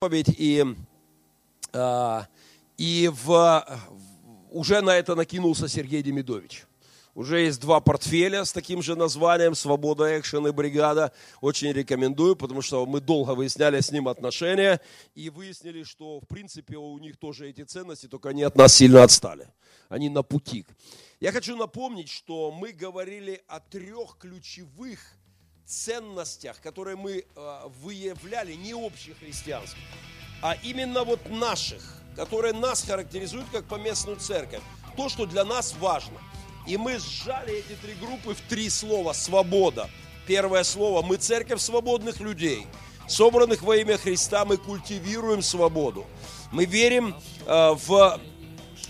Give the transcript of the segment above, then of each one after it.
проповедь, и, э, и в, уже на это накинулся Сергей Демидович. Уже есть два портфеля с таким же названием «Свобода, экшен и бригада». Очень рекомендую, потому что мы долго выясняли с ним отношения и выяснили, что в принципе у них тоже эти ценности, только они от нас сильно отстали. Они на пути. Я хочу напомнить, что мы говорили о трех ключевых ценностях, которые мы э, выявляли, не общехристианских, а именно вот наших, которые нас характеризуют как поместную церковь. То, что для нас важно. И мы сжали эти три группы в три слова. Свобода. Первое слово. Мы церковь свободных людей, собранных во имя Христа. Мы культивируем свободу. Мы верим э, в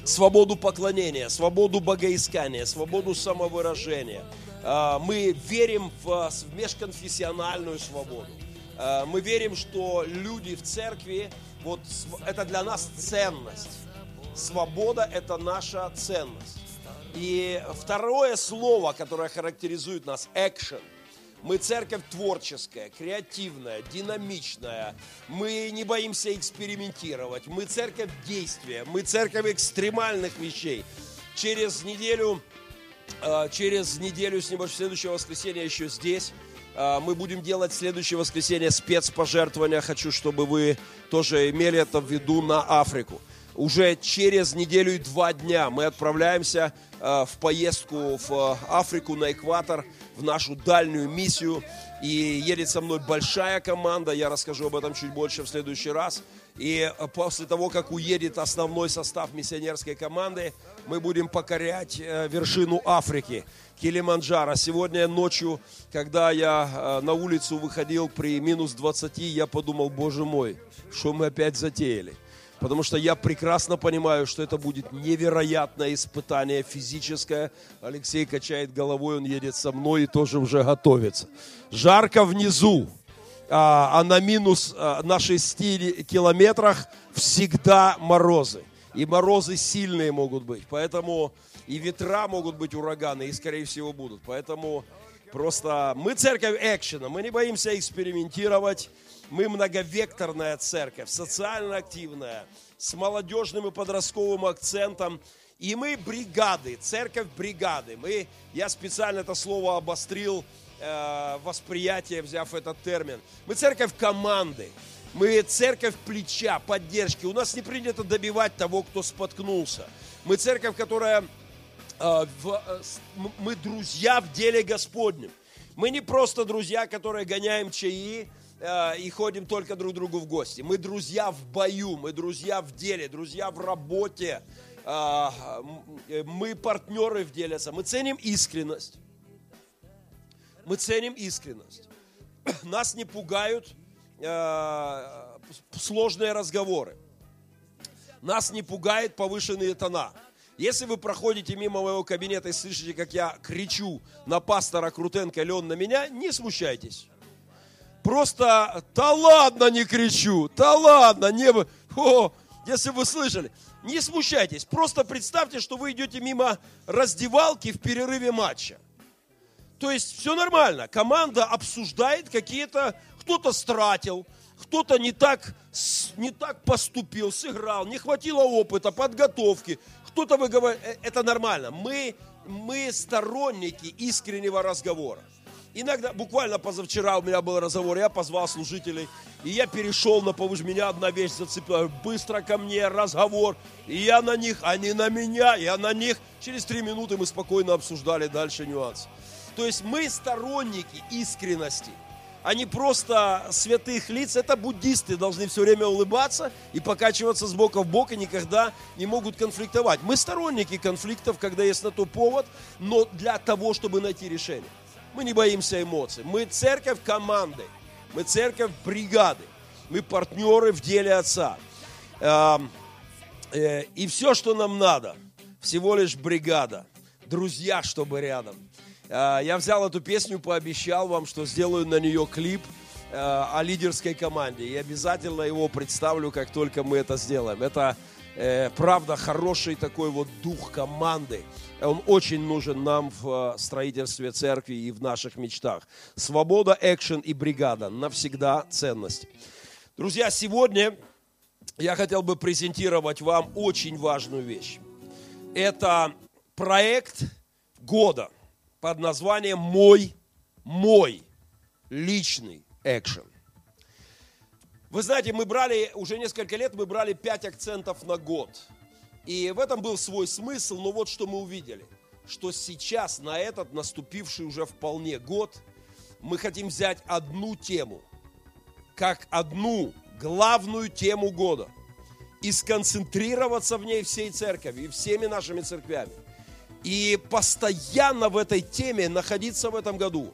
свободу поклонения, свободу богоискания, свободу самовыражения. Э, мы верим в межконфессиональную свободу. Э, мы верим, что люди в церкви, вот это для нас ценность. Свобода – это наша ценность. И второе слово, которое характеризует нас – action. Мы церковь творческая, креативная, динамичная. Мы не боимся экспериментировать. Мы церковь действия. Мы церковь экстремальных вещей. Через неделю, через неделю с небольшим следующего воскресенья еще здесь э, мы будем делать следующее воскресенье спецпожертвования. Хочу, чтобы вы тоже имели это в виду на Африку. Уже через неделю и два дня мы отправляемся Э, в поездку в Африку, на экватор, в нашу дальнюю миссию. И едет со мной большая команда, я расскажу об этом чуть больше в следующий раз. И э, после того, как уедет основной состав миссионерской команды, мы будем покорять вершину Африки, Килиманджаро. Сегодня ночью, когда я на улицу выходил при минус 20, я подумал, боже мой, что мы опять затеяли – Потому что я прекрасно понимаю, что это будет невероятное испытание физическое. Алексей качает головой, он едет со мной и тоже уже готовится. Жарко внизу, а, а на минус а, на 6 километрах всегда морозы. И морозы сильные могут быть. Поэтому и ветра могут быть ураганы, и скорее всего будут. Поэтому просто мы церковь экшена, мы не боимся экспериментировать. Мы многовекторная церковь, социально активная, с молодежным и подростковым акцентом. И мы бригады, церковь бригады. Мы, я специально это слово обострил, э, восприятие, взяв этот термин. Мы церковь команды. Мы церковь плеча, поддержки. У нас не принято добивать того, кто споткнулся. Мы церковь, которая... Э, э, мы друзья в деле Господнем. Мы не просто друзья, которые гоняем чаи, и ходим только друг другу в гости. Мы друзья в бою, мы друзья в деле, друзья в работе. Мы партнеры в деле. Мы ценим искренность. Мы ценим искренность. Нас не пугают э, сложные разговоры. Нас не пугает повышенные тона. Если вы проходите мимо моего кабинета и слышите, как я кричу на пастора Крутенко, или он на меня, не смущайтесь. Просто, да ладно, не кричу, да ладно, не... О, если вы слышали, не смущайтесь, просто представьте, что вы идете мимо раздевалки в перерыве матча. То есть все нормально, команда обсуждает какие-то, кто-то стратил, кто-то не так, не так поступил, сыграл, не хватило опыта, подготовки, кто-то вы говорите, э, это нормально. Мы, мы сторонники искреннего разговора. Иногда, буквально позавчера у меня был разговор, я позвал служителей, и я перешел на повыше, меня одна вещь зацепила, быстро ко мне разговор, и я на них, они на меня, я на них. Через три минуты мы спокойно обсуждали дальше нюансы. То есть мы сторонники искренности, а не просто святых лиц. Это буддисты должны все время улыбаться и покачиваться с бока в бок и никогда не могут конфликтовать. Мы сторонники конфликтов, когда есть на то повод, но для того, чтобы найти решение. Мы не боимся эмоций. Мы церковь команды. Мы церковь бригады. Мы партнеры в деле Отца. Э, и все, что нам надо, всего лишь бригада. Друзья, чтобы рядом. Э, я взял эту песню, пообещал вам, что сделаю на нее клип э, о лидерской команде. И обязательно его представлю, как только мы это сделаем. Это правда хороший такой вот дух команды. Он очень нужен нам в э, строительстве церкви и в наших мечтах. Свобода, экшен и бригада. Навсегда ценность. Друзья, сегодня я хотел бы презентировать вам очень важную вещь. Это проект года под названием «Мой, мой личный экшен». Вы знаете, мы брали, уже несколько лет мы брали пять акцентов на год. И в этом был свой смысл, но вот что мы увидели. Что сейчас, на этот наступивший уже вполне год, мы хотим взять одну тему, как одну главную тему года и сконцентрироваться в ней всей церковью и всеми нашими церквями. И постоянно в этой теме находиться в этом году,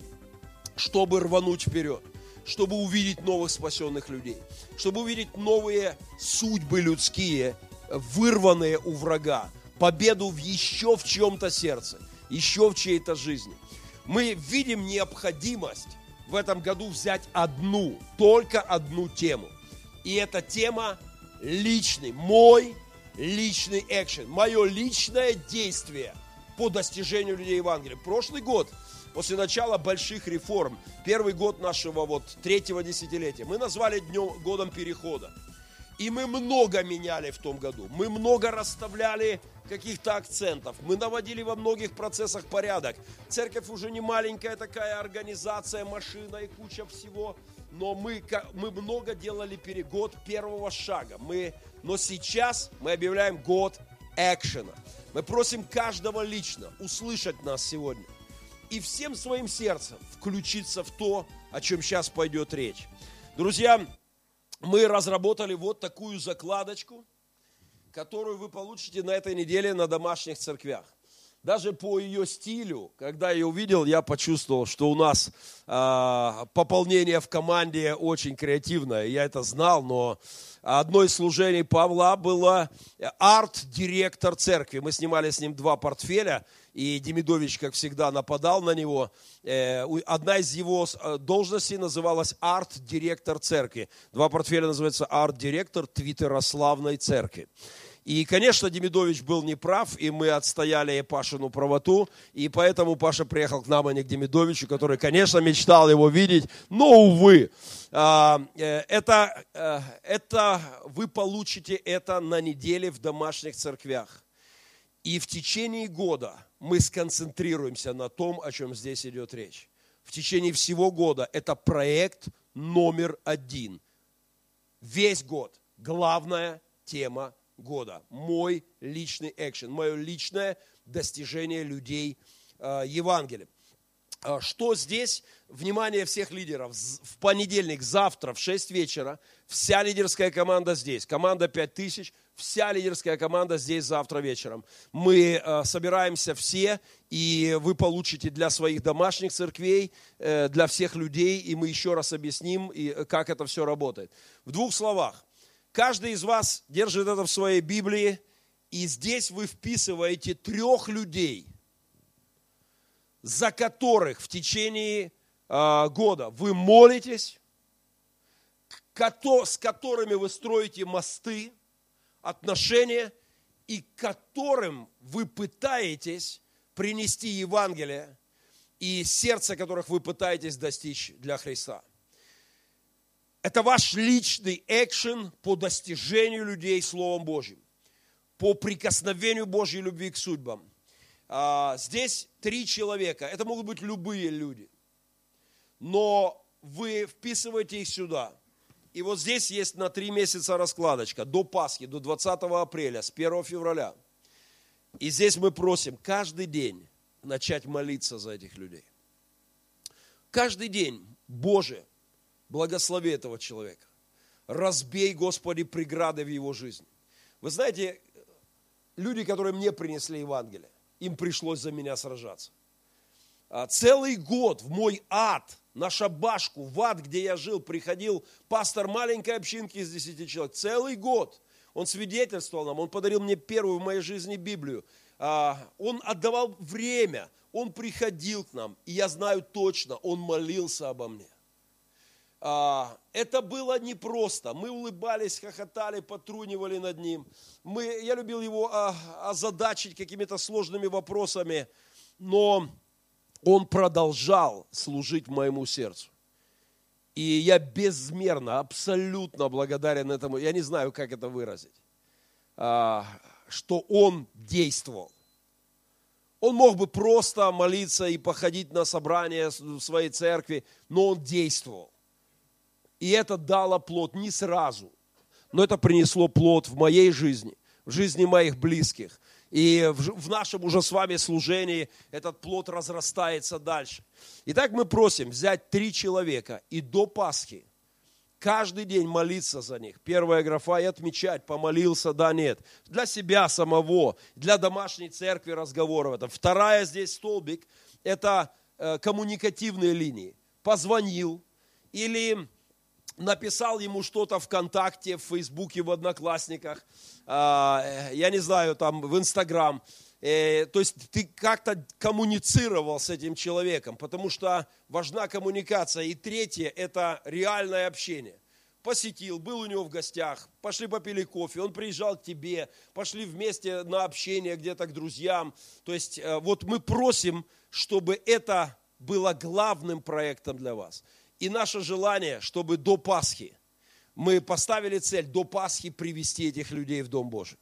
чтобы рвануть вперед чтобы увидеть новых спасенных людей, чтобы увидеть новые судьбы людские, вырванные у врага, победу в еще в чем-то сердце, еще в чьей-то жизни. Мы видим необходимость в этом году взять одну, только одну тему. И эта тема личный, мой личный экшен, мое личное действие по достижению людей Евангелия. Прошлый год – после начала больших реформ, первый год нашего вот третьего десятилетия, мы назвали днем, годом перехода. И мы много меняли в том году. Мы много расставляли каких-то акцентов. Мы наводили во многих процессах порядок. Церковь уже не маленькая такая организация, машина и куча всего. Но мы, мы много делали перегод первого шага. Мы, но сейчас мы объявляем год экшена. Мы просим каждого лично услышать нас сегодня и всем своим сердцем включиться в то, о чем сейчас пойдет речь. Друзья, мы разработали вот такую закладочку, которую вы получите на этой неделе на домашних церквях. Даже по ее стилю, когда я увидел, я почувствовал, что у нас э, пополнение в команде очень креативное. Я это знал, но одно из служений Павла было арт-директор церкви. Мы снимали с ним два портфеля – и Демидович, как всегда, нападал на него. Э, одна из его э, должностей называлась арт-директор церкви. Два портфеля называются арт-директор Твиттерославной церкви. И, конечно, Демидович был неправ, и мы отстояли Пашину правоту, и поэтому Паша приехал к нам, а не к Демидовичу, который, конечно, мечтал его видеть, но, увы, а, э, это, это вы получите это на неделе в домашних церквях. И в течение года мы сконцентрируемся на том, о чем здесь идет речь. В течение всего года это проект номер один. Весь год. Главная тема года. Мой личный экшен, мое личное достижение людей э, Евангелия. А, что здесь? Внимание всех лидеров. В понедельник, завтра в 6 вечера вся лидерская команда здесь. Команда 5000, вся лидерская команда здесь завтра вечером. Мы э, собираемся все, и вы получите для своих домашних церквей, э, для всех людей, и мы еще раз объясним, и, э, как это все работает. В двух словах. Каждый из вас держит это в своей Библии, и здесь вы вписываете трех людей – за которых в течение э, года вы молитесь, с которыми вы строите мосты, отношения, и которым вы пытаетесь принести Евангелие, и сердце которых вы пытаетесь достичь для Христа. Это ваш личный экшен по достижению людей Словом Божьим, по прикосновению Божьей любви к судьбам – а, здесь три человека. Это могут быть любые люди. Но вы вписываете их сюда. И вот здесь есть на три месяца раскладочка. До Пасхи, до 20 апреля, с 1 февраля. И здесь мы просим каждый день начать молиться за этих людей. Каждый день, Боже, благослови этого человека. Разбей, Господи, преграды в его жизни. Вы знаете, люди, которые мне принесли Евангелие, им пришлось за меня сражаться. А, целый год в мой ад, на шабашку, в ад, где я жил, приходил пастор маленькой общинки из 10 человек. Целый год. Он свидетельствовал нам, он подарил мне первую в моей жизни Библию. А, он отдавал время, он приходил к нам, и я знаю точно, он молился обо мне. А, это было непросто. Мы улыбались, хохотали, потрунивали над ним. Мы, я любил его а, озадачить какими-то сложными вопросами, но он продолжал служить моему сердцу. И я безмерно, абсолютно благодарен этому. Я не знаю, как это выразить. А, что он действовал. Он мог бы просто молиться и походить на собрание в своей церкви, но он действовал. И это дало плод не сразу, но это принесло плод в моей жизни, в жизни моих близких. И в нашем уже с вами служении этот плод разрастается дальше. Итак, мы просим взять три человека и до Пасхи каждый день молиться за них. Первая графа и отмечать, помолился, да, нет. Для себя самого, для домашней церкви разговоров. Это. Вторая здесь столбик, это э, коммуникативные линии. Позвонил или написал ему что-то ВКонтакте, в Фейсбуке, в Одноклассниках, а, я не знаю, там в Инстаграм. Э, то есть ты как-то коммуницировал с этим человеком, потому что важна коммуникация. И третье – это реальное общение. Посетил, был у него в гостях, пошли попили кофе, он приезжал к тебе, пошли вместе на общение где-то к друзьям. То есть э, вот мы просим, чтобы это было главным проектом для вас. И наше желание, чтобы до Пасхи мы поставили цель до Пасхи привести этих людей в Дом Божий.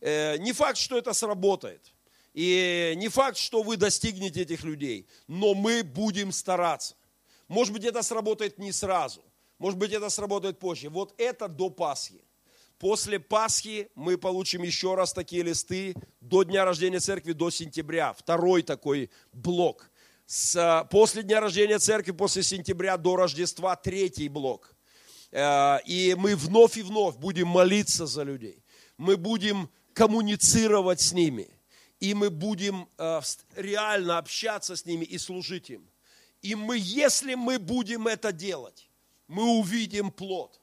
Э, не факт, что это сработает. И не факт, что вы достигнете этих людей, но мы будем стараться. Может быть, это сработает не сразу. Может быть, это сработает позже. Вот это до Пасхи. После Пасхи мы получим еще раз такие листы до дня рождения церкви, до сентября. Второй такой блок с, после дня рождения церкви, после сентября до Рождества третий блок. Э, и мы вновь и вновь будем молиться за людей. Мы будем коммуницировать с ними. И мы будем э, реально общаться с ними и служить им. И мы, если мы будем это делать, мы увидим плод.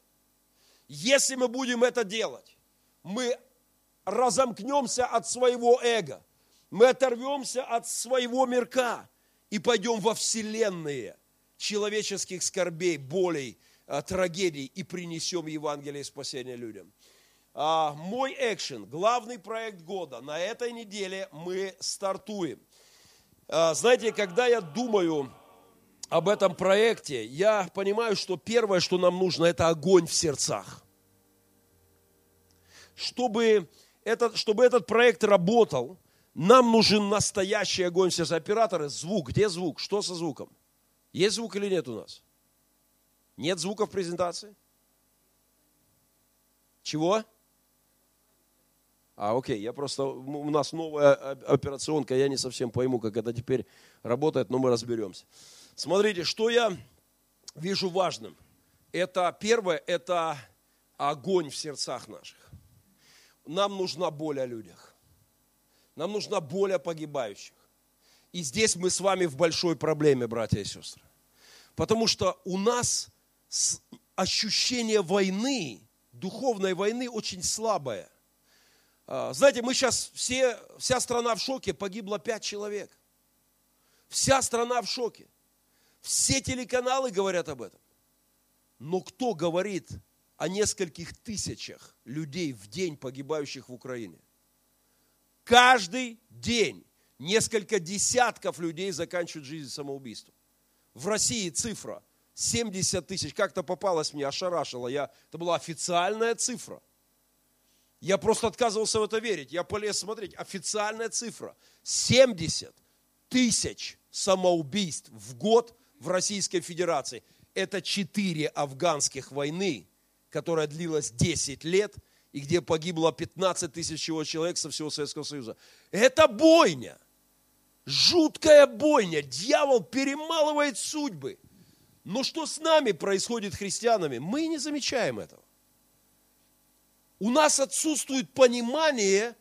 Если мы будем это делать, мы разомкнемся от своего эго, мы оторвемся от своего мирка, и пойдем во вселенные человеческих скорбей, болей, а, трагедий и принесем Евангелие спасения людям. А, мой экшен, главный проект года, на этой неделе мы стартуем. А, знаете, когда я думаю об этом проекте, я понимаю, что первое, что нам нужно, это огонь в сердцах. Чтобы этот, чтобы этот проект работал, нам нужен настоящий огонь все операторы. Звук. Где звук? Что со звуком? Есть звук или нет у нас? Нет звука в презентации? Чего? А, окей, я просто, у нас новая операционка, я не совсем пойму, как это теперь работает, но мы разберемся. Смотрите, что я вижу важным. Это первое, это огонь в сердцах наших. Нам нужна боль о людях. Нам нужна боль погибающих. И здесь мы с вами в большой проблеме, братья и сестры. Потому что у нас ощущение войны, духовной войны очень слабое. А, знаете, мы сейчас все, вся страна в шоке, погибло пять человек. Вся страна в шоке. Все телеканалы говорят об этом. Но кто говорит о нескольких тысячах людей в день, погибающих в Украине? Каждый день несколько десятков людей заканчивают жизнь самоубийством. В России цифра 70 тысяч. Как-то попалась мне, ошарашила. Я, это была официальная цифра. Я просто отказывался в это верить. Я полез смотреть. Официальная цифра. 70 тысяч самоубийств в год в Российской Федерации. Это четыре афганских войны, которая длилась 10 лет – и где погибло 15 тысяч человек со всего Советского Союза. Это бойня. Жуткая бойня. Дьявол перемалывает судьбы. Но что с нами происходит христианами? Мы не замечаем этого. У нас отсутствует понимание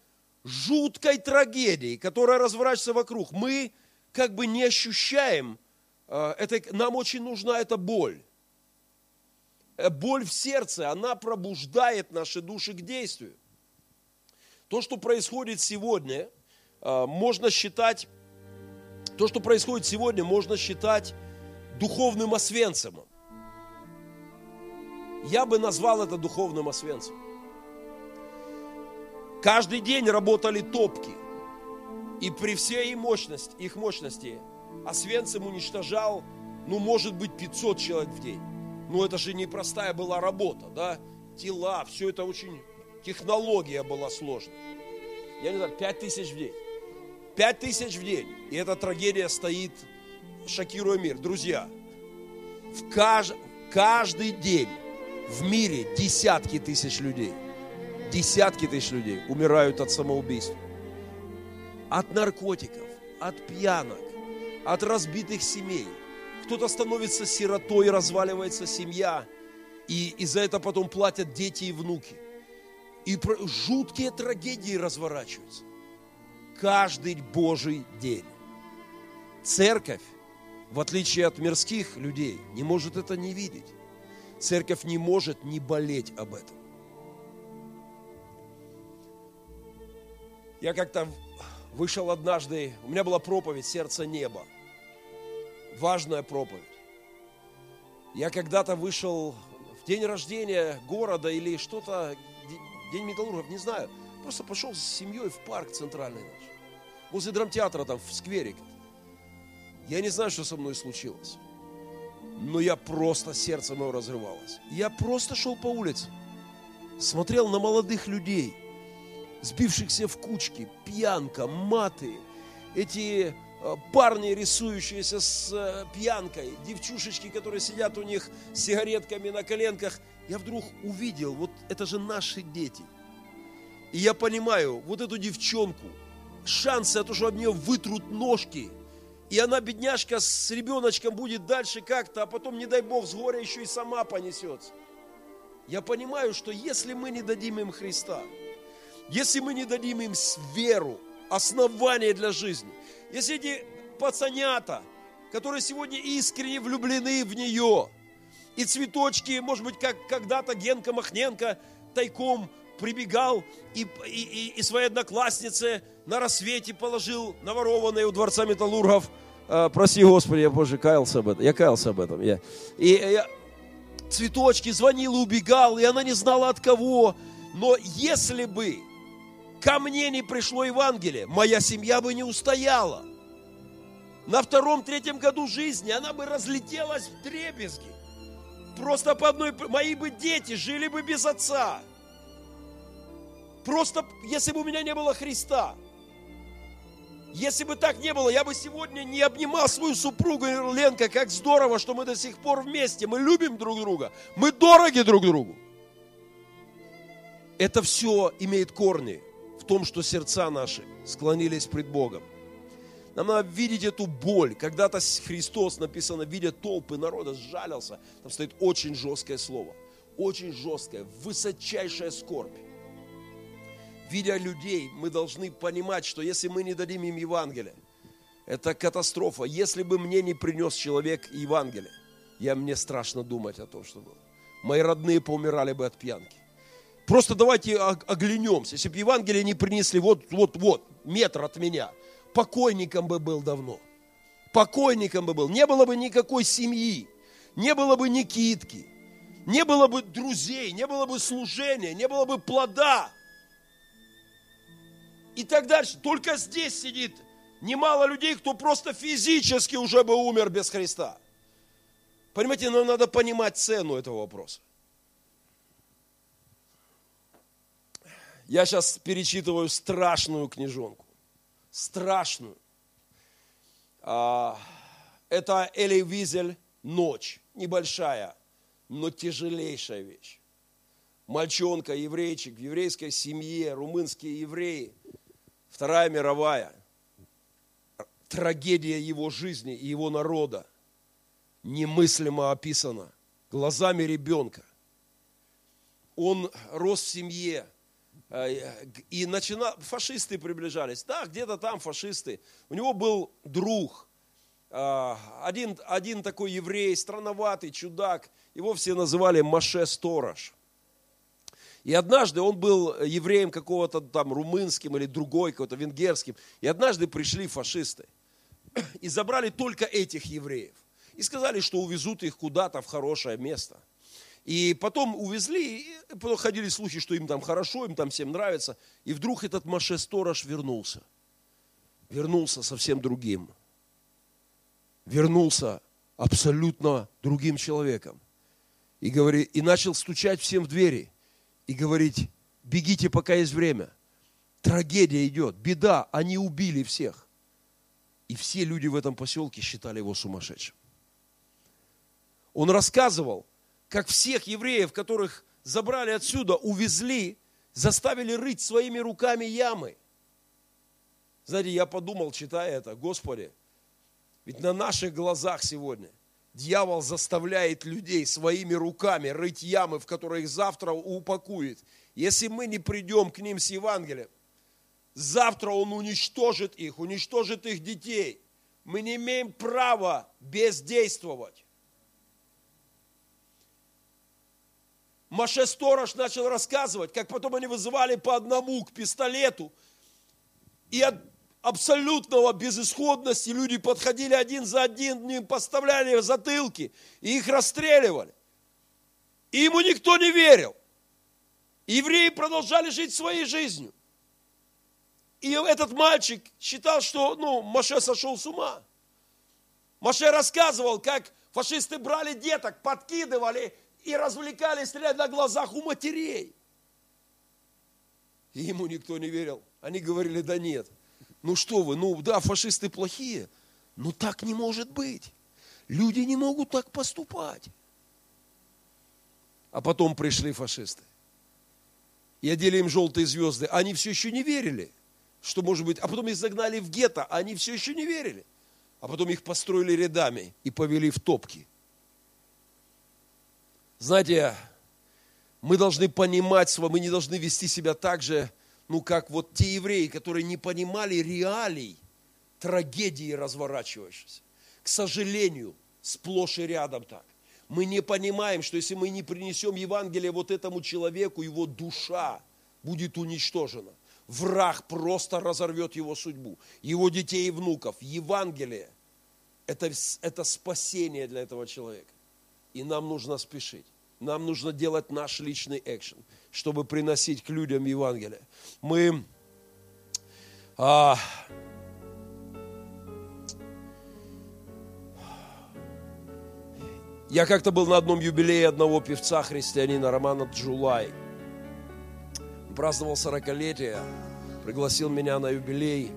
жуткой трагедии, которая разворачивается вокруг. Мы как бы не ощущаем, э, это, нам очень нужна эта боль. Э, боль в сердце, она пробуждает наши души к действию. То, что происходит сегодня, э, можно считать, то, что происходит сегодня, можно считать духовным освенцем. Я бы назвал это духовным освенцем. Каждый день работали топки. И при всей мощности, их мощности Освенцим уничтожал, ну, может быть, 500 человек в день. Ну, это же непростая была работа, да? Тела, все это очень... Технология была сложная. Я не знаю, пять тысяч в день. Пять тысяч в день. И эта трагедия стоит, шокируя мир. Друзья, в кажд... каждый день в мире десятки тысяч людей, десятки тысяч людей умирают от самоубийств. От наркотиков, от пьянок, от разбитых семей. Кто-то становится сиротой, разваливается семья, и, и за это потом платят дети и внуки. И жуткие трагедии разворачиваются. Каждый Божий день. Церковь, в отличие от мирских людей, не может это не видеть. Церковь не может не болеть об этом. Я как-то вышел однажды, у меня была проповедь «Сердце неба». Важная проповедь. Я когда-то вышел в день рождения города или что-то, день металлургов, не знаю. Просто пошел с семьей в парк центральный наш. Возле драмтеатра там, в скверик. Я не знаю, что со мной случилось. Но я просто, сердце мое разрывалось. Я просто шел по улице. Смотрел на молодых людей – сбившихся в кучки, пьянка, маты, эти парни, рисующиеся с э, пьянкой, девчушечки, которые сидят у них с сигаретками на коленках. Я вдруг увидел, вот это же наши дети. И я понимаю, вот эту девчонку, шансы от того, что об нее вытрут ножки, и она, бедняжка, с ребеночком будет дальше как-то, а потом, не дай Бог, с горя еще и сама понесется. Я понимаю, что если мы не дадим им Христа – если мы не дадим им веру, основание для жизни, если эти пацанята, которые сегодня искренне влюблены в нее, и цветочки, может быть, как когда-то Генка Махненко тайком прибегал и, и, и, и своей однокласснице на рассвете положил наворованные у Дворца Металлургов. Э, прости, Господи, я позже каялся об этом. Я каялся об этом. Я, и я, цветочки звонил убегал, и она не знала от кого. Но если бы ко мне не пришло Евангелие, моя семья бы не устояла. На втором-третьем году жизни она бы разлетелась в дребезги. Просто по одной... Мои бы дети жили бы без отца. Просто, если бы у меня не было Христа. Если бы так не было, я бы сегодня не обнимал свою супругу Ленка, как здорово, что мы до сих пор вместе. Мы любим друг друга. Мы дороги друг другу. Это все имеет корни том, что сердца наши склонились пред Богом. Нам надо видеть эту боль. Когда-то Христос, написано, видя толпы народа, сжалился. Там стоит очень жесткое слово. Очень жесткое, высочайшая скорбь. Видя людей, мы должны понимать, что если мы не дадим им Евангелие, это катастрофа. Если бы мне не принес человек Евангелие, я мне страшно думать о том, что было. Мои родные поумирали бы от пьянки. Просто давайте оглянемся. Если бы Евангелие не принесли вот, вот, вот, метр от меня, покойником бы был давно. Покойником бы был. Не было бы никакой семьи, не было бы Никитки, не было бы друзей, не было бы служения, не было бы плода. И так дальше. Только здесь сидит немало людей, кто просто физически уже бы умер без Христа. Понимаете, нам надо понимать цену этого вопроса. Я сейчас перечитываю страшную книжонку. Страшную. А, это Эли Визель «Ночь». Небольшая, но тяжелейшая вещь. Мальчонка, еврейчик, в еврейской семье, румынские евреи. Вторая мировая. Трагедия его жизни и его народа немыслимо описана глазами ребенка. Он рос в семье, и начина... фашисты приближались. Да, где-то там фашисты. У него был друг, э, один, один такой еврей, странноватый, чудак. Его все называли Маше Сторож. И однажды он был евреем какого-то там румынским или другой, какого-то венгерским. И однажды пришли фашисты и забрали только этих евреев. И сказали, что увезут их куда-то в хорошее место – и потом увезли, и потом ходили слухи, что им там хорошо, им там всем нравится. И вдруг этот Маше-сторож вернулся. Вернулся совсем другим. Вернулся абсолютно другим человеком. И, говори, и начал стучать всем в двери и говорить, бегите, пока есть время. Трагедия идет, беда, они убили всех. И все люди в этом поселке считали его сумасшедшим. Он рассказывал, как всех евреев, которых забрали отсюда, увезли, заставили рыть своими руками ямы. Знаете, я подумал, читая это, Господи, ведь на наших глазах сегодня дьявол заставляет людей своими руками рыть ямы, в которые их завтра упакует. Если мы не придем к ним с Евангелием, завтра он уничтожит их, уничтожит их детей. Мы не имеем права бездействовать. Маше Сторож начал рассказывать, как потом они вызывали по одному к пистолету. И от абсолютного безысходности люди подходили один за один, им поставляли затылки, и их расстреливали. И ему никто не верил. Евреи продолжали жить своей жизнью. И этот мальчик считал, что ну, Маше сошел с ума. Маше рассказывал, как фашисты брали деток, подкидывали и развлекали, стреляли на глазах у матерей. И ему никто не верил. Они говорили, да нет. Ну что вы, ну да, фашисты плохие, но так не может быть. Люди не могут так поступать. А потом пришли фашисты. И одели им желтые звезды. Они все еще не верили, что может быть. А потом их загнали в гетто, они все еще не верили. А потом их построили рядами и повели в топки. Знаете, мы должны понимать, мы не должны вести себя так же, ну как вот те евреи, которые не понимали реалий трагедии разворачивающейся. К сожалению, сплошь и рядом так. Мы не понимаем, что если мы не принесем Евангелие вот этому человеку, его душа будет уничтожена. Враг просто разорвет его судьбу, его детей и внуков. Евангелие это, – это спасение для этого человека. И нам нужно спешить. Нам нужно делать наш личный экшен, чтобы приносить к людям Евангелие. Мы а, Я как-то был на одном юбилее одного певца христианина Романа Джулай. Праздновал 40-летие, пригласил меня на юбилей.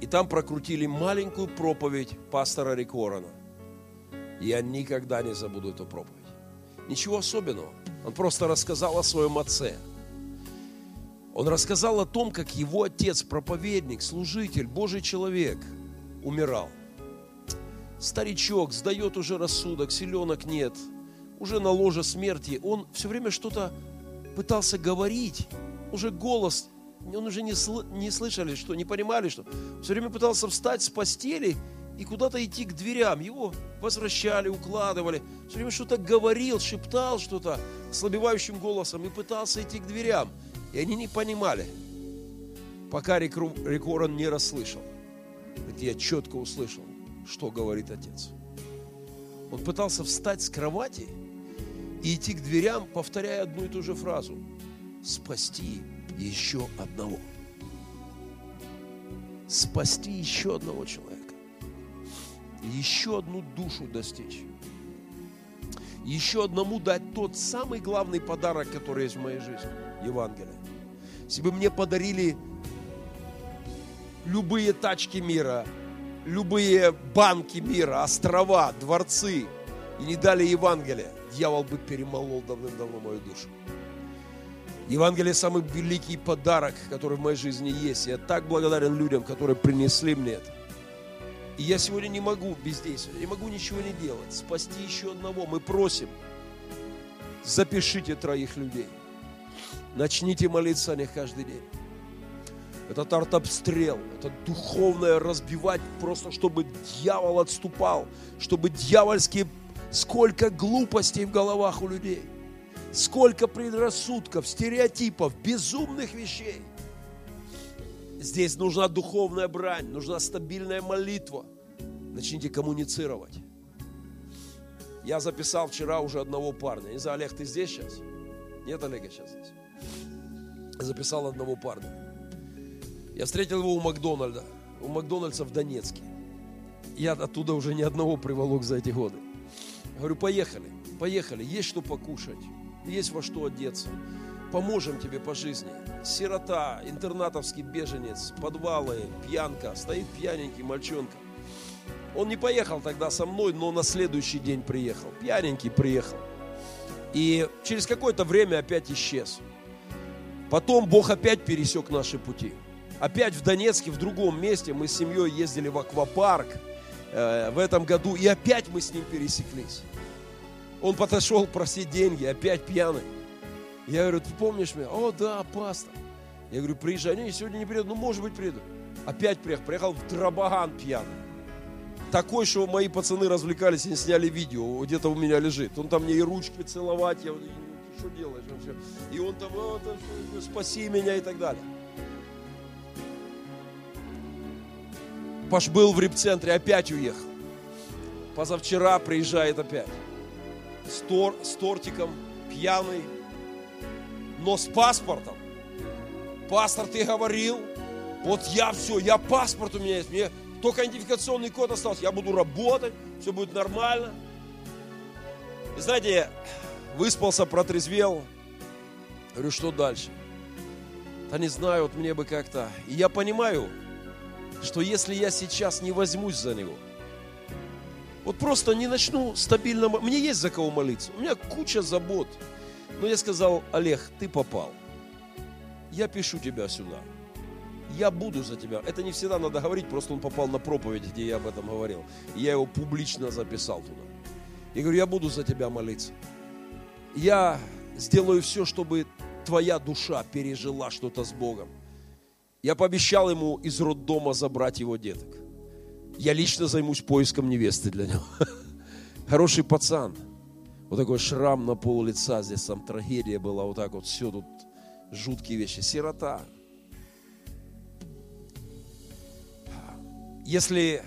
И там прокрутили маленькую проповедь пастора Рикорона. Я никогда не забуду эту проповедь. Ничего особенного. Он просто рассказал о своем отце. Он рассказал о том, как его отец, проповедник, служитель, Божий человек, умирал. Старичок сдает уже рассудок, селенок нет, уже на ложе смерти. Он все время что-то пытался говорить, уже голос, он уже не, сл- не слышали, что, не понимали, что. Все время пытался встать с постели и куда-то идти к дверям. Его возвращали, укладывали. Все время что-то говорил, шептал что-то слабевающим голосом и пытался идти к дверям. И они не понимали, пока Рикорон не расслышал. Я четко услышал, что говорит отец. Он пытался встать с кровати и идти к дверям, повторяя одну и ту же фразу. Спасти еще одного. Спасти еще одного человека еще одну душу достичь. Еще одному дать тот самый главный подарок, который есть в моей жизни – Евангелие. Если бы мне подарили любые тачки мира, любые банки мира, острова, дворцы, и не дали Евангелие, дьявол бы перемолол давным-давно мою душу. Евангелие – самый великий подарок, который в моей жизни есть. Я так благодарен людям, которые принесли мне это. И я сегодня не могу бездействовать, не могу ничего не делать. Спасти еще одного. Мы просим, запишите троих людей. Начните молиться о них каждый день. Этот артобстрел, это духовное разбивать, просто чтобы дьявол отступал, чтобы дьявольские... Сколько глупостей в головах у людей, сколько предрассудков, стереотипов, безумных вещей – Здесь нужна духовная брань, нужна стабильная молитва. Начните коммуницировать. Я записал вчера уже одного парня. Не знаю, Олег, ты здесь сейчас? Нет Олега сейчас здесь. Записал одного парня. Я встретил его у Макдональда. У Макдональдса в Донецке. Я оттуда уже ни одного приволок за эти годы. Говорю, поехали. Поехали, есть что покушать, есть во что одеться. Поможем тебе по жизни. Сирота, интернатовский беженец, подвалы, пьянка, стоит пьяненький мальчонка. Он не поехал тогда со мной, но на следующий день приехал. Пьяненький приехал. И через какое-то время опять исчез. Потом Бог опять пересек наши пути. Опять в Донецке, в другом месте, мы с семьей ездили в аквапарк э, в этом году, и опять мы с ним пересеклись. Он подошел просить деньги, опять пьяный. Я говорю, ты помнишь меня? О, да, пастор. Я говорю, приезжай. Не, сегодня не приеду. Ну, может быть, приеду. Опять приехал. Приехал в Драбаган пьяный. Такой, что мои пацаны развлекались и сняли видео. Где-то у меня лежит. Он там мне и ручки целовать. Я говорю, что делаешь? вообще? И он там, О, там, спаси меня и так далее. Паш был в репцентре, опять уехал. Позавчера приезжает опять. С, тор, с тортиком, пьяный, но с паспортом. Пастор, ты говорил, вот я все, я паспорт у меня есть, мне только идентификационный код остался, я буду работать, все будет нормально. И знаете, выспался, протрезвел, говорю, что дальше? Да не знаю, вот мне бы как-то... И я понимаю, что если я сейчас не возьмусь за него, вот просто не начну стабильно... Мне есть за кого молиться. У меня куча забот. Но я сказал, Олег, ты попал. Я пишу тебя сюда. Я буду за тебя. Это не всегда надо говорить, просто он попал на проповедь, где я об этом говорил. Я его публично записал туда. И говорю, я буду за тебя молиться. Я сделаю все, чтобы твоя душа пережила что-то с Богом. Я пообещал ему из роддома забрать его деток. Я лично займусь поиском невесты для него. Хороший пацан. Вот такой шрам на пол лица, здесь там трагедия была, вот так вот все тут жуткие вещи. Сирота. Если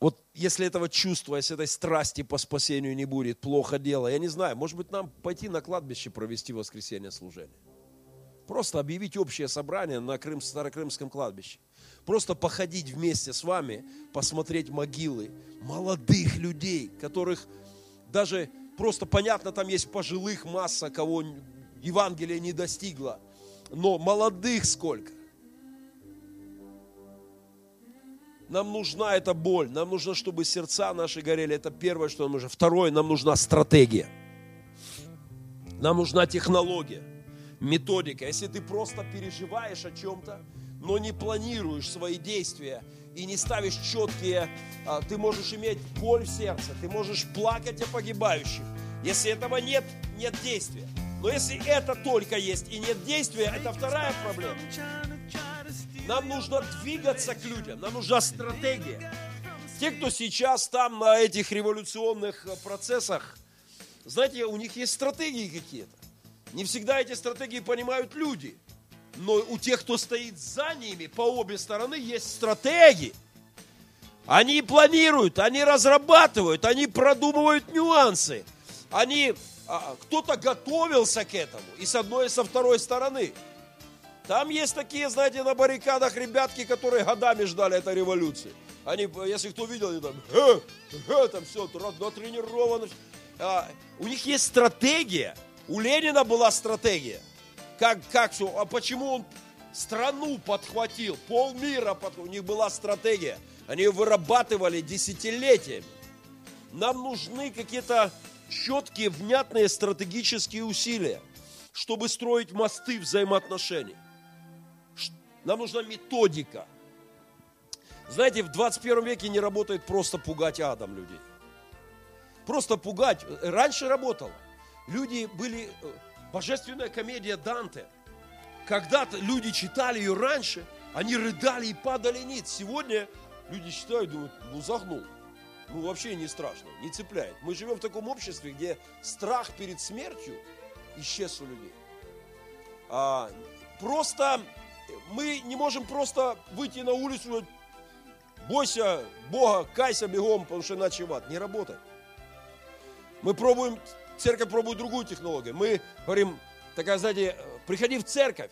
вот если этого чувства, если этой страсти по спасению не будет, плохо дело. Я не знаю, может быть, нам пойти на кладбище провести воскресенье служение. Просто объявить общее собрание на Крым, Старокрымском кладбище. Просто походить вместе с вами, посмотреть могилы молодых людей, которых даже просто понятно, там есть пожилых масса, кого Евангелие не достигло. Но молодых сколько. Нам нужна эта боль, нам нужно, чтобы сердца наши горели. Это первое, что нам нужно. Второе, нам нужна стратегия. Нам нужна технология, методика. Если ты просто переживаешь о чем-то, но не планируешь свои действия и не ставишь четкие, а, ты можешь иметь боль в сердце, ты можешь плакать о погибающих. Если этого нет, нет действия. Но если это только есть и нет действия, это вторая проблема. Нам нужно двигаться к людям, нам нужна стратегия. Те, кто сейчас там на этих революционных э, процессах, знаете, у них есть стратегии какие-то. Не всегда эти стратегии понимают люди. Но у тех, кто стоит за ними, по обе стороны, есть стратегии. Они планируют, они разрабатывают, они продумывают нюансы. Они, а, кто-то готовился к этому и с одной, и со второй стороны. Там есть такие, знаете, на баррикадах ребятки, которые годами ждали этой революции. Они, если кто видел, они там, э, э, там все натренировано. А, у них есть стратегия. У Ленина была стратегия. Как, как все, а почему он страну подхватил, полмира подхватил, у них была стратегия. Они ее вырабатывали десятилетиями. Нам нужны какие-то четкие, внятные стратегические усилия, чтобы строить мосты взаимоотношений. Нам нужна методика. Знаете, в 21 веке не работает просто пугать адом людей. Просто пугать. Раньше работало. Люди были... Божественная комедия Данте. Когда-то люди читали ее раньше, они рыдали и падали ниц. Сегодня люди читают и думают, ну загнул. Ну вообще не страшно, не цепляет. Мы живем в таком обществе, где страх перед смертью исчез у людей. А, просто мы не можем просто выйти на улицу бойся Бога, кайся бегом, потому что иначе в. Не работает. Мы пробуем, церковь пробует другую технологию. Мы говорим, такая, знаете, приходи в церковь.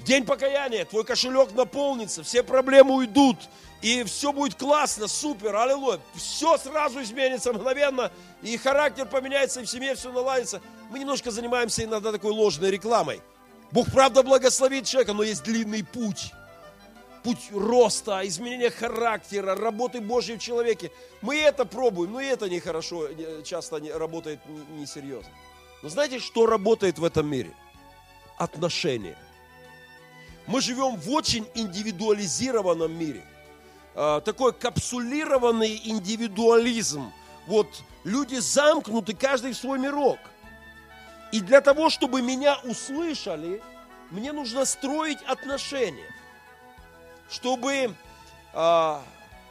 В день покаяния твой кошелек наполнится, все проблемы уйдут, и все будет классно, супер, аллилуйя. Все сразу изменится мгновенно, и характер поменяется, и в семье все наладится. Мы немножко занимаемся иногда такой ложной рекламой. Бог правда благословит человека, но есть длинный путь. Путь роста, изменения характера, работы Божьей в человеке. Мы это пробуем, но и это нехорошо, часто работает несерьезно. Но знаете, что работает в этом мире? Отношения. Мы живем в очень индивидуализированном мире. А, такой капсулированный индивидуализм. Вот люди замкнуты, каждый в свой мирок. И для того, чтобы меня услышали, мне нужно строить отношения. Чтобы а,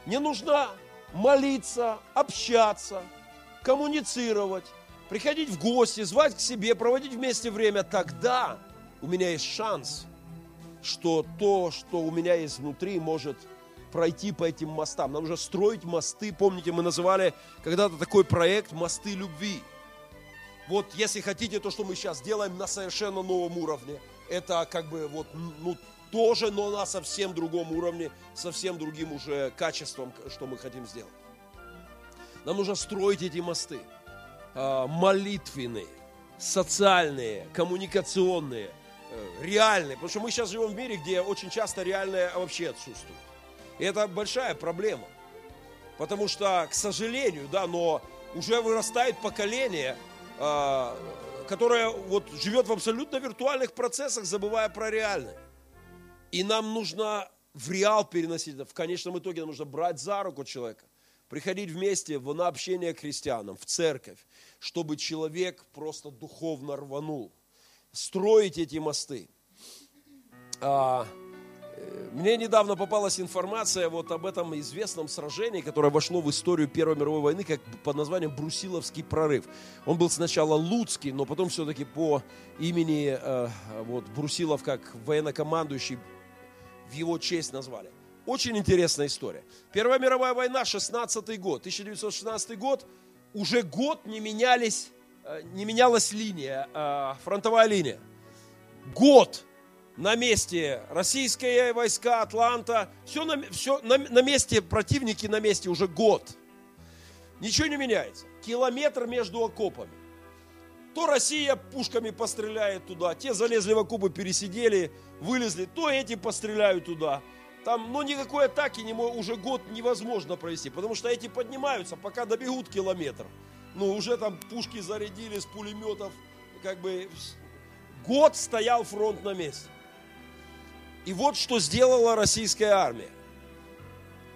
мне нужно молиться, общаться, коммуницировать, приходить в гости, звать к себе, проводить вместе время. Тогда у меня есть шанс, что то, что у меня есть внутри, может пройти по этим мостам. Нам нужно строить мосты. Помните, мы называли когда-то такой проект «Мосты любви». Вот если хотите, то, что мы сейчас делаем на совершенно новом уровне, это как бы вот, ну, тоже, но на совсем другом уровне, совсем другим уже качеством, что мы хотим сделать. Нам нужно строить эти мосты. А, молитвенные, социальные, коммуникационные, э, реальные. Потому что мы сейчас живем в мире, где очень часто реальное вообще отсутствует. И это большая проблема. Потому что, к сожалению, да, но уже вырастает поколение, а, которое вот живет в абсолютно виртуальных процессах, забывая про реальное. И нам нужно в реал переносить это. В конечном итоге нам нужно брать за руку человека, приходить вместе на общение к христианам, в церковь, чтобы человек просто духовно рванул. Строить эти мосты. А, мне недавно попалась информация вот об этом известном сражении, которое вошло в историю Первой мировой войны, как под названием Брусиловский прорыв. Он был сначала Луцкий, но потом все-таки по имени э, вот, Брусилов как военнокомандующий в его честь назвали. Очень интересная история. Первая мировая война, 16 год, 1916 год, уже год не менялись, э, не менялась линия, э, фронтовая линия. Год на месте российские войска, Атланта, все, на, все на, на месте, противники на месте уже год. Ничего не меняется. Километр между окопами. То Россия пушками постреляет туда, те залезли в окопы, пересидели, вылезли, то эти постреляют туда. Там, ну, никакой атаки не, уже год невозможно провести, потому что эти поднимаются, пока добегут километр. Ну, уже там пушки зарядили с пулеметов, как бы год стоял фронт на месте. И вот что сделала российская армия.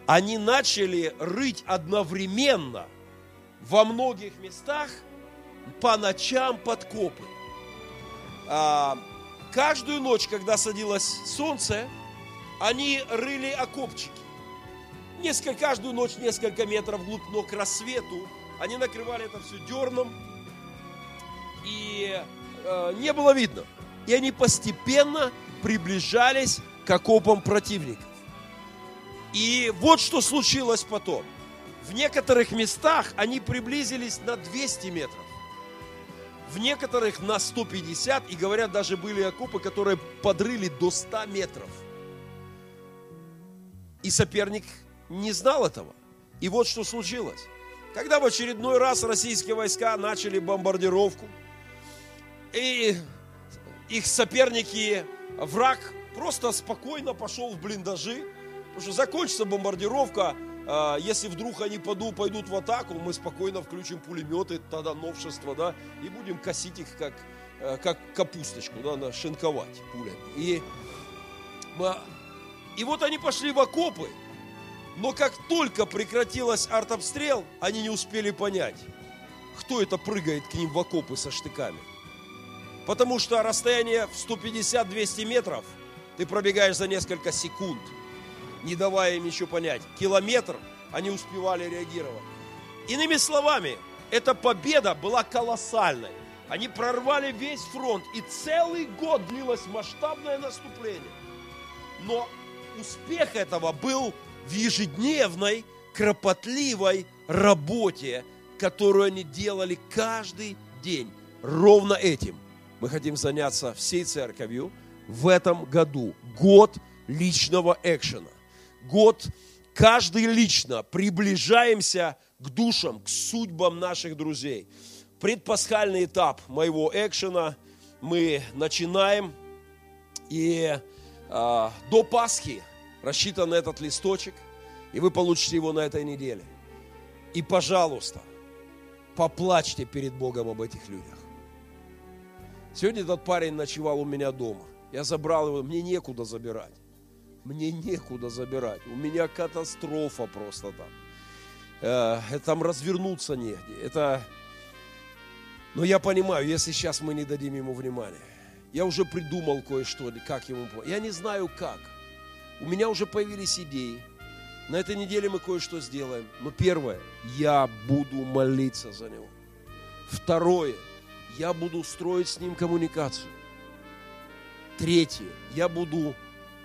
Они начали рыть одновременно во многих местах по ночам подкопы. А, каждую ночь, когда садилось солнце, они рыли окопчики. Несколько, каждую ночь несколько метров вглубь, но к рассвету они накрывали это все дерном, и э, не было видно. И они постепенно приближались к окопам противников. И вот что случилось потом. В некоторых местах они приблизились на 200 метров. В некоторых на 150. И говорят, даже были окопы, которые подрыли до 100 метров. И соперник не знал этого. И вот что случилось. Когда в очередной раз российские войска начали бомбардировку, и их соперники, враг просто спокойно пошел в блиндажи, потому что закончится бомбардировка, если вдруг они пойдут, в атаку, мы спокойно включим пулеметы, тогда новшество, да, и будем косить их как, э, как капусточку, да, нашинковать пулями. И, и вот они пошли в окопы, но как только прекратилась артобстрел, они не успели понять, кто это прыгает к ним в окопы со штыками. Потому что расстояние в 150-200 метров ты пробегаешь за несколько секунд, не давая им еще понять. Километр они успевали реагировать. Иными словами, эта победа была колоссальной. Они прорвали весь фронт, и целый год длилось масштабное наступление. Но успех этого был в ежедневной, кропотливой работе, которую они делали каждый день. Ровно этим мы хотим заняться всей церковью в этом году год личного экшена. Год каждый лично приближаемся к душам, к судьбам наших друзей. Предпасхальный этап моего экшена мы начинаем. И э, до Пасхи рассчитан этот листочек, и вы получите его на этой неделе. И, пожалуйста, поплачьте перед Богом об этих людях. Сегодня этот парень ночевал у меня дома. Я забрал его, мне некуда забирать. Мне некуда забирать. У меня катастрофа просто там. Э, там развернуться негде. Это... Но я понимаю, если сейчас мы не дадим ему внимания. Я уже придумал кое-что, как ему помочь. Я не знаю как. У меня уже появились идеи. На этой неделе мы кое-что сделаем. Но первое, я буду молиться за него. Второе, я буду строить с ним коммуникацию. Третье, я буду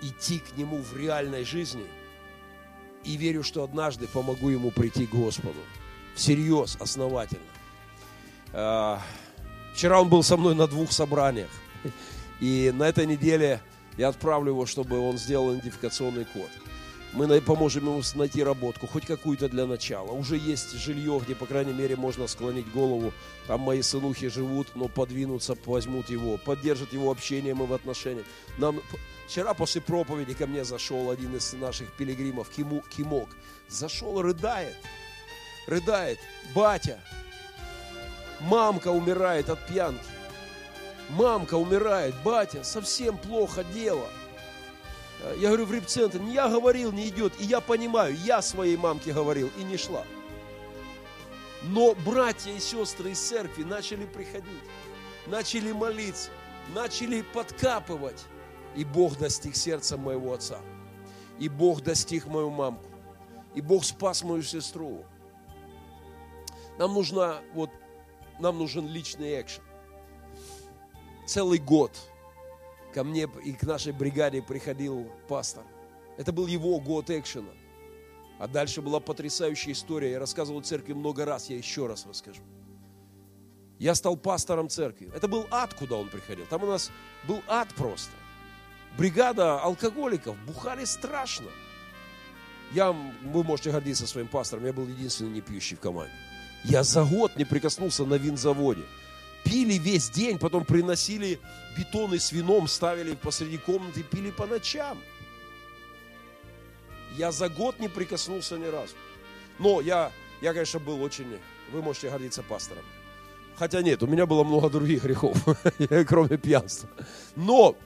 идти к нему в реальной жизни и верю, что однажды помогу ему прийти к Господу. Всерьез, основательно. А, вчера он был со мной на двух собраниях. И на этой неделе я отправлю его, чтобы он сделал идентификационный код мы поможем ему найти работку, хоть какую-то для начала. Уже есть жилье, где, по крайней мере, можно склонить голову. Там мои сынухи живут, но подвинутся, возьмут его, поддержат его общением и в отношениях. Нам... Вчера после проповеди ко мне зашел один из наших пилигримов, Кимок. Зашел, рыдает. Рыдает. Батя, мамка умирает от пьянки. Мамка умирает, батя, совсем плохо дело. Я говорю, в репцентр, я говорил, не идет. И я понимаю, я своей мамке говорил, и не шла. Но братья и сестры из церкви начали приходить, начали молиться, начали подкапывать. И Бог достиг сердца моего отца. И Бог достиг мою мамку. И Бог спас мою сестру. Нам нужно, вот, нам нужен личный экшен. Целый год – ко мне и к нашей бригаде приходил пастор. Это был его год экшена. А дальше была потрясающая история. Я рассказывал церкви много раз, я еще раз расскажу. Я стал пастором церкви. Это был ад, куда он приходил. Там у нас был ад просто. Бригада алкоголиков, бухали страшно. Я, вы можете гордиться своим пастором, я был единственный не пьющий в команде. Я за год не прикоснулся на винзаводе пили весь день, потом приносили бетоны с вином, ставили посреди комнаты, пили по ночам. Я за год не прикоснулся ни разу. Но я, я, конечно, был очень, вы можете гордиться пастором. Хотя нет, у меня было много других грехов, кроме пьянства. Но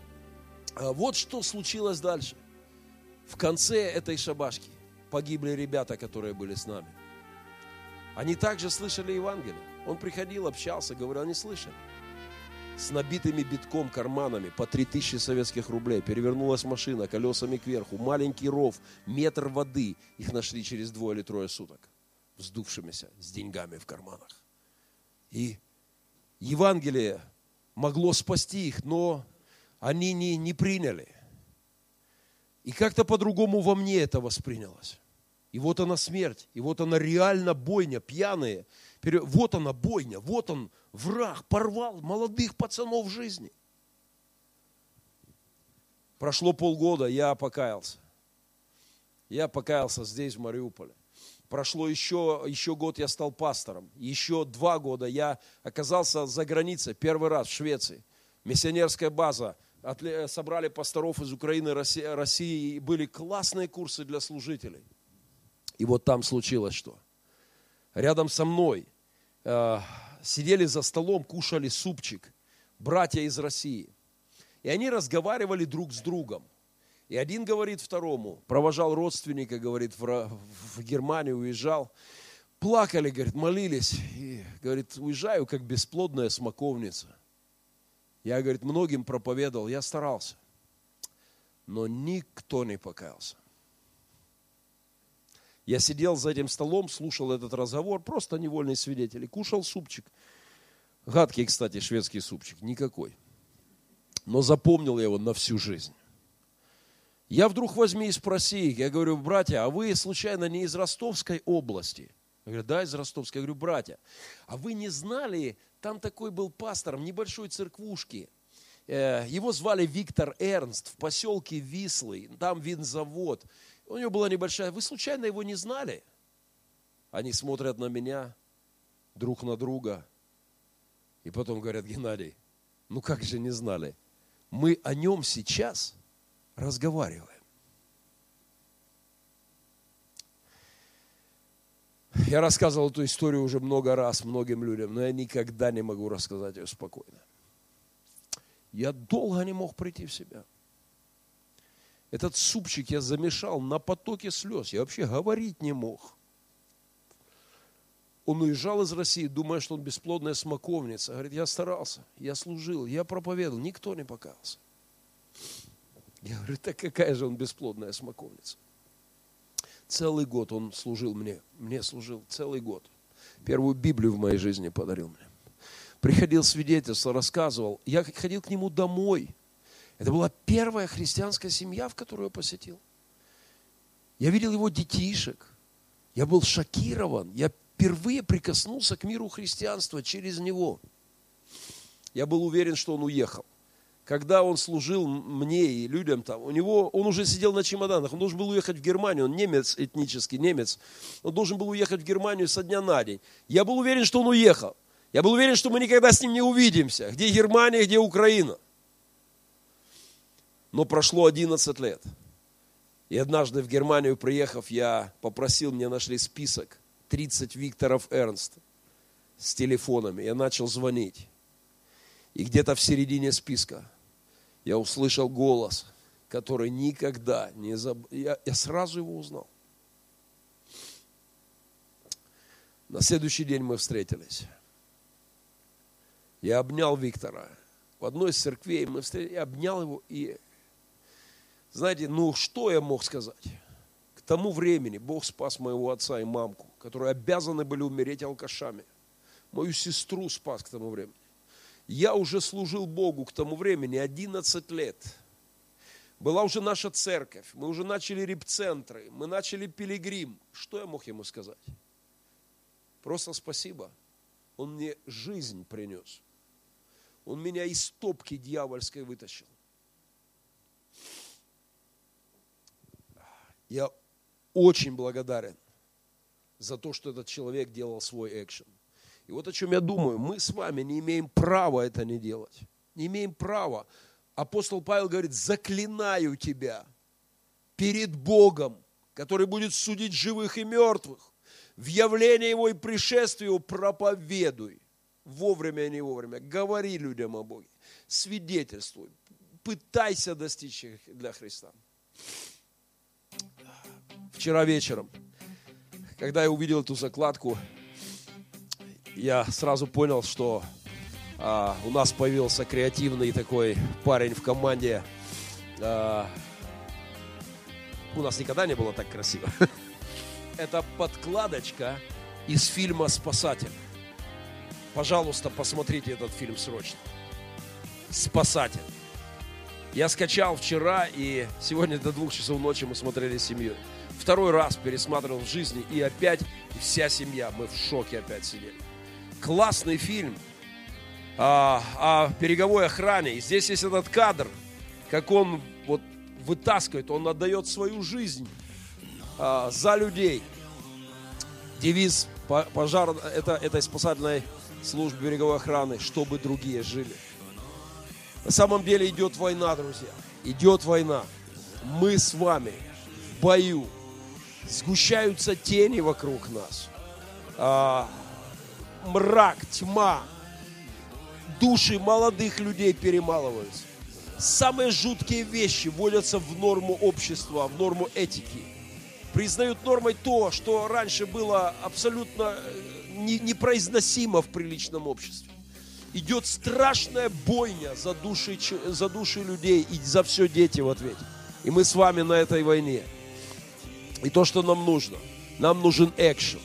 вот что случилось дальше. В конце этой шабашки погибли ребята, которые были с нами. Они также слышали Евангелие. Он приходил, общался, говорил, они слышали. С набитыми битком карманами по 3000 советских рублей. Перевернулась машина колесами кверху. Маленький ров, метр воды. Их нашли через двое или трое суток. Вздувшимися, с деньгами в карманах. И Евангелие могло спасти их, но они не, не приняли. И как-то по-другому во мне это воспринялось. И вот она смерть, и вот она реально бойня, пьяные – вот она бойня, вот он враг, порвал молодых пацанов в жизни. Прошло полгода, я покаялся. Я покаялся здесь, в Мариуполе. Прошло еще, еще год, я стал пастором. Еще два года я оказался за границей, первый раз в Швеции. Миссионерская база. Собрали пасторов из Украины, России, России. И были классные курсы для служителей. И вот там случилось что – рядом со мной э, сидели за столом, кушали супчик, братья из России. И они разговаривали друг с другом. И один говорит второму, провожал родственника, говорит, в, в Германию уезжал. Плакали, говорит, молились. И, говорит, уезжаю, как бесплодная смоковница. Я, говорит, многим проповедовал, я старался. Но никто не покаялся. Я сидел за этим столом, слушал этот разговор, просто невольный свидетель, и кушал супчик. Гадкий, кстати, шведский супчик, никакой. Но запомнил я его на всю жизнь. Я вдруг возьми и спроси их, я говорю, братья, а вы случайно не из Ростовской области? Я говорю, да, из Ростовской. Я говорю, братья, а вы не знали, там такой был пастором небольшой церквушки, Э, его звали Виктор Эрнст в поселке Вислый, там винзавод. У него была небольшая... Вы случайно его не знали? Они смотрят на меня, друг на друга, и потом говорят, Геннадий, ну как же не знали? Мы о нем сейчас разговариваем. Я рассказывал эту историю уже много раз многим людям, но я никогда не могу рассказать ее спокойно. Я долго не мог прийти в себя. Этот супчик я замешал на потоке слез. Я вообще говорить не мог. Он уезжал из России, думая, что он бесплодная смоковница. Говорит, я старался, я служил, я проповедовал, никто не покаялся. Я говорю, так какая же он бесплодная смоковница? Целый год он служил мне, мне служил целый год. Первую Библию в моей жизни подарил мне. Приходил свидетельство, рассказывал. Я ходил к нему домой. Это была первая христианская семья, в которую я посетил. Я видел его детишек. Я был шокирован. Я впервые прикоснулся к миру христианства через него. Я был уверен, что он уехал когда он служил мне и людям там, у него, он уже сидел на чемоданах, он должен был уехать в Германию, он немец, этнический немец, он должен был уехать в Германию со дня на день. Я был уверен, что он уехал. Я был уверен, что мы никогда с ним не увидимся. Где Германия, где Украина. Но прошло 11 лет. И однажды в Германию приехав, я попросил, мне нашли список 30 Викторов Эрнст с телефонами. Я начал звонить. И где-то в середине списка я услышал голос, который никогда не забыл. Я, я сразу его узнал. На следующий день мы встретились. Я обнял Виктора. В одной из церквей мы встретились, я обнял его и, знаете, ну что я мог сказать? К тому времени Бог спас моего отца и мамку, которые обязаны были умереть алкашами. Мою сестру спас к тому времени. Я уже служил Богу к тому времени 11 лет. Была уже наша церковь, мы уже начали репцентры, мы начали пилигрим. Что я мог ему сказать? Просто спасибо. Он мне жизнь принес. Он меня из топки дьявольской вытащил. Я очень благодарен за то, что этот человек делал свой экшен. И вот о чем я думаю, мы с вами не имеем права это не делать. Не имеем права. Апостол Павел говорит, заклинаю тебя перед Богом, который будет судить живых и мертвых, в явление Его и пришествие Его проповедуй. Вовремя и не вовремя. Говори людям о Боге. Свидетельствуй. Пытайся достичь их для Христа. Вчера вечером, когда я увидел эту закладку, я сразу понял, что а, у нас появился креативный такой парень в команде. А, у нас никогда не было так красиво. Это подкладочка из фильма «Спасатель». Пожалуйста, посмотрите этот фильм срочно. «Спасатель». Я скачал вчера, и сегодня до двух часов ночи мы смотрели с семьей. Второй раз пересматривал в жизни, и опять вся семья, мы в шоке опять сидели классный фильм о, о береговой охране. И здесь есть этот кадр, как он вот вытаскивает, он отдает свою жизнь а, за людей. Девиз пожар, это, этой спасательной службы береговой охраны, чтобы другие жили. На самом деле идет война, друзья. Идет война. Мы с вами в бою. Сгущаются тени вокруг нас. А, мрак, тьма. Души молодых людей перемалываются. Самые жуткие вещи вводятся в норму общества, в норму этики. Признают нормой то, что раньше было абсолютно э, непроизносимо в приличном обществе. Идет страшная бойня за души, за души людей и за все дети в ответе. И мы с вами на этой войне. И то, что нам нужно. Нам нужен экшен.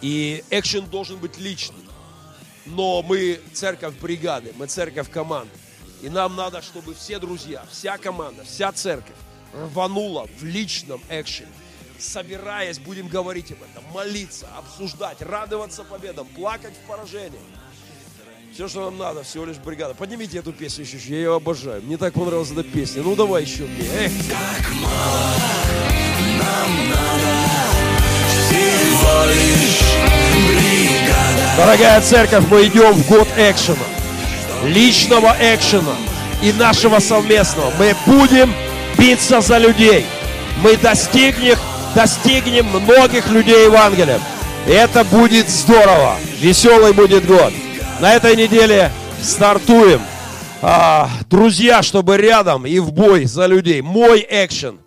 И экшен должен быть личным. Но мы церковь бригады, мы церковь команды. И нам надо, чтобы все друзья, вся команда, вся церковь рванула в личном экшене. Собираясь, будем говорить об этом, молиться, обсуждать, радоваться победам, плакать в поражении. Все, что нам надо, всего лишь бригада. Поднимите эту песню еще, я ее обожаю. Мне так понравилась эта песня. Ну давай еще мне. Эх. Так мало нам надо. Дорогая церковь, мы идем в год экшена. Личного экшена и нашего совместного. Мы будем биться за людей. Мы достигнем, достигнем многих людей Евангелия. И это будет здорово. Веселый будет год. На этой неделе стартуем. А, друзья, чтобы рядом и в бой за людей. Мой экшен.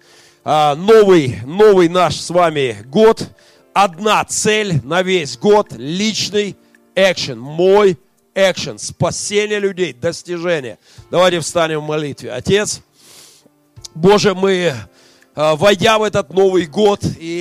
А, новый, новый наш с вами год. Одна цель на весь год. Личный экшен. Мой экшен. Спасение людей, достижение. Давайте встанем в молитве. Отец, Боже, мы, а, войдя в этот Новый год и